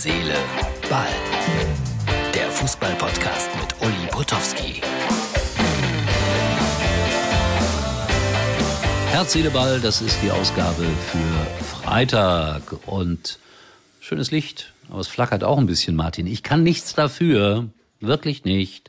Seele, Ball. Der Fußball-Podcast mit Uli Potowski. Herz, Seele, Ball, das ist die Ausgabe für Freitag. Und schönes Licht, aber es flackert auch ein bisschen, Martin. Ich kann nichts dafür, wirklich nicht.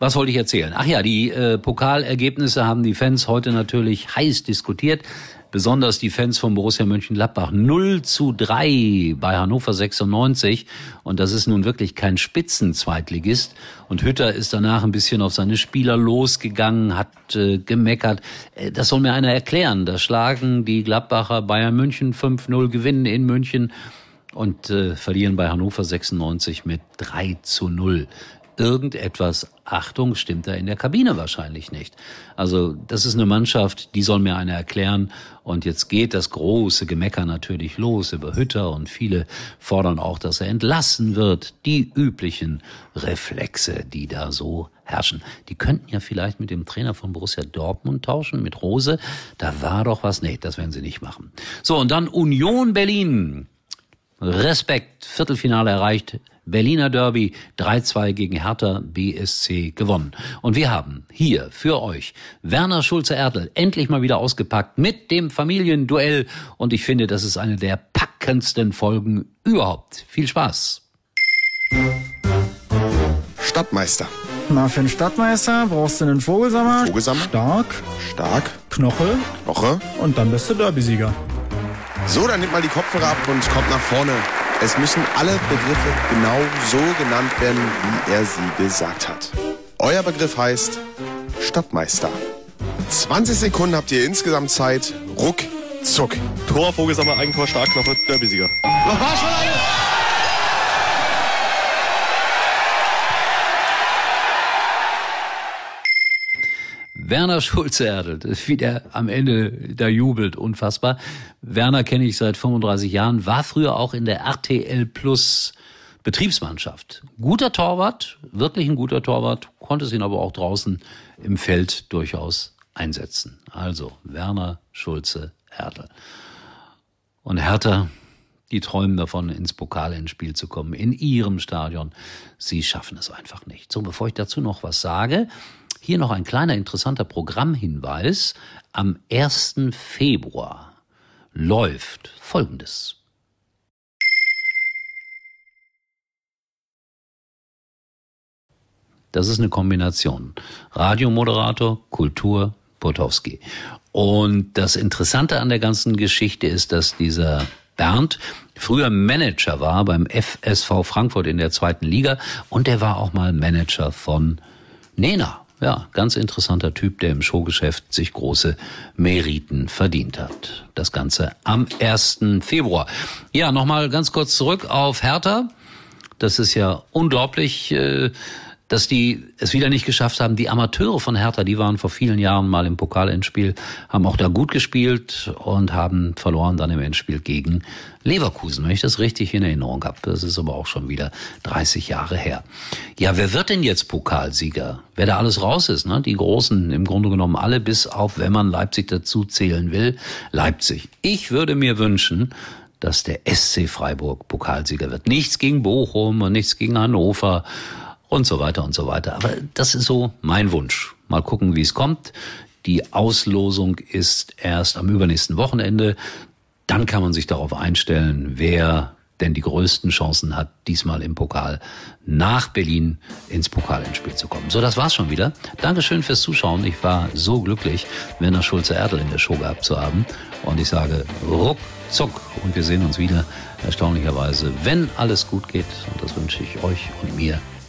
Was wollte ich erzählen? Ach ja, die äh, Pokalergebnisse haben die Fans heute natürlich heiß diskutiert. Besonders die Fans von Borussia Mönchengladbach. 0 zu 3 bei Hannover 96. Und das ist nun wirklich kein Spitzenzweitligist. Und Hütter ist danach ein bisschen auf seine Spieler losgegangen, hat äh, gemeckert. Äh, das soll mir einer erklären. Da schlagen die Gladbacher Bayern München 5-0, gewinnen in München und äh, verlieren bei Hannover 96 mit 3 zu 0 irgendetwas, Achtung, stimmt da in der Kabine wahrscheinlich nicht. Also das ist eine Mannschaft, die soll mir einer erklären. Und jetzt geht das große Gemecker natürlich los über Hütter und viele fordern auch, dass er entlassen wird. Die üblichen Reflexe, die da so herrschen. Die könnten ja vielleicht mit dem Trainer von Borussia Dortmund tauschen, mit Rose. Da war doch was. Nee, das werden sie nicht machen. So, und dann Union Berlin. Respekt, Viertelfinale erreicht, Berliner Derby 3-2 gegen Hertha BSC gewonnen. Und wir haben hier für euch Werner Schulze-Erdl endlich mal wieder ausgepackt mit dem Familienduell. Und ich finde, das ist eine der packendsten Folgen überhaupt. Viel Spaß. Stadtmeister. Na, für einen Stadtmeister brauchst du einen Vogelsammer. Vogelsammer. Stark. Stark. Knoche. Woche. Und dann bist du Derbysieger. So, dann nimmt mal die Kopfhörer ab und kommt nach vorne. Es müssen alle Begriffe genau so genannt werden, wie er sie gesagt hat. Euer Begriff heißt Stadtmeister. 20 Sekunden habt ihr insgesamt Zeit. Ruckzuck. Tor, Vogelsammer, Eigentor, Starkknoche, Derbysieger. Werner Schulze-Erdl, wie der am Ende da jubelt, unfassbar. Werner kenne ich seit 35 Jahren, war früher auch in der RTL Plus Betriebsmannschaft. Guter Torwart, wirklich ein guter Torwart, konnte es ihn aber auch draußen im Feld durchaus einsetzen. Also Werner Schulze-Erdl. Und Hertha, die träumen davon, ins Pokalendspiel zu kommen, in ihrem Stadion. Sie schaffen es einfach nicht. So, bevor ich dazu noch was sage, hier noch ein kleiner interessanter Programmhinweis. Am 1. Februar läuft Folgendes. Das ist eine Kombination. Radiomoderator, Kultur, Potowski. Und das Interessante an der ganzen Geschichte ist, dass dieser Bernd früher Manager war beim FSV Frankfurt in der zweiten Liga und er war auch mal Manager von Nena. Ja, ganz interessanter Typ, der im Showgeschäft sich große Meriten verdient hat. Das Ganze am 1. Februar. Ja, nochmal ganz kurz zurück auf Hertha. Das ist ja unglaublich. Äh, dass die es wieder nicht geschafft haben. Die Amateure von Hertha, die waren vor vielen Jahren mal im Pokalendspiel, haben auch da gut gespielt und haben verloren dann im Endspiel gegen Leverkusen, wenn ich das richtig in Erinnerung habe. Das ist aber auch schon wieder 30 Jahre her. Ja, wer wird denn jetzt Pokalsieger? Wer da alles raus ist, ne? Die Großen im Grunde genommen alle, bis auf, wenn man Leipzig dazu zählen will, Leipzig. Ich würde mir wünschen, dass der SC Freiburg Pokalsieger wird. Nichts gegen Bochum und nichts gegen Hannover und so weiter und so weiter. Aber das ist so mein Wunsch. Mal gucken, wie es kommt. Die Auslosung ist erst am übernächsten Wochenende. Dann kann man sich darauf einstellen, wer denn die größten Chancen hat, diesmal im Pokal nach Berlin ins Pokalendspiel zu kommen. So, das war's schon wieder. Dankeschön fürs Zuschauen. Ich war so glücklich, Werner Schulze-Erdl in der Show gehabt zu haben. Und ich sage ruckzuck und wir sehen uns wieder, erstaunlicherweise, wenn alles gut geht. Und das wünsche ich euch und mir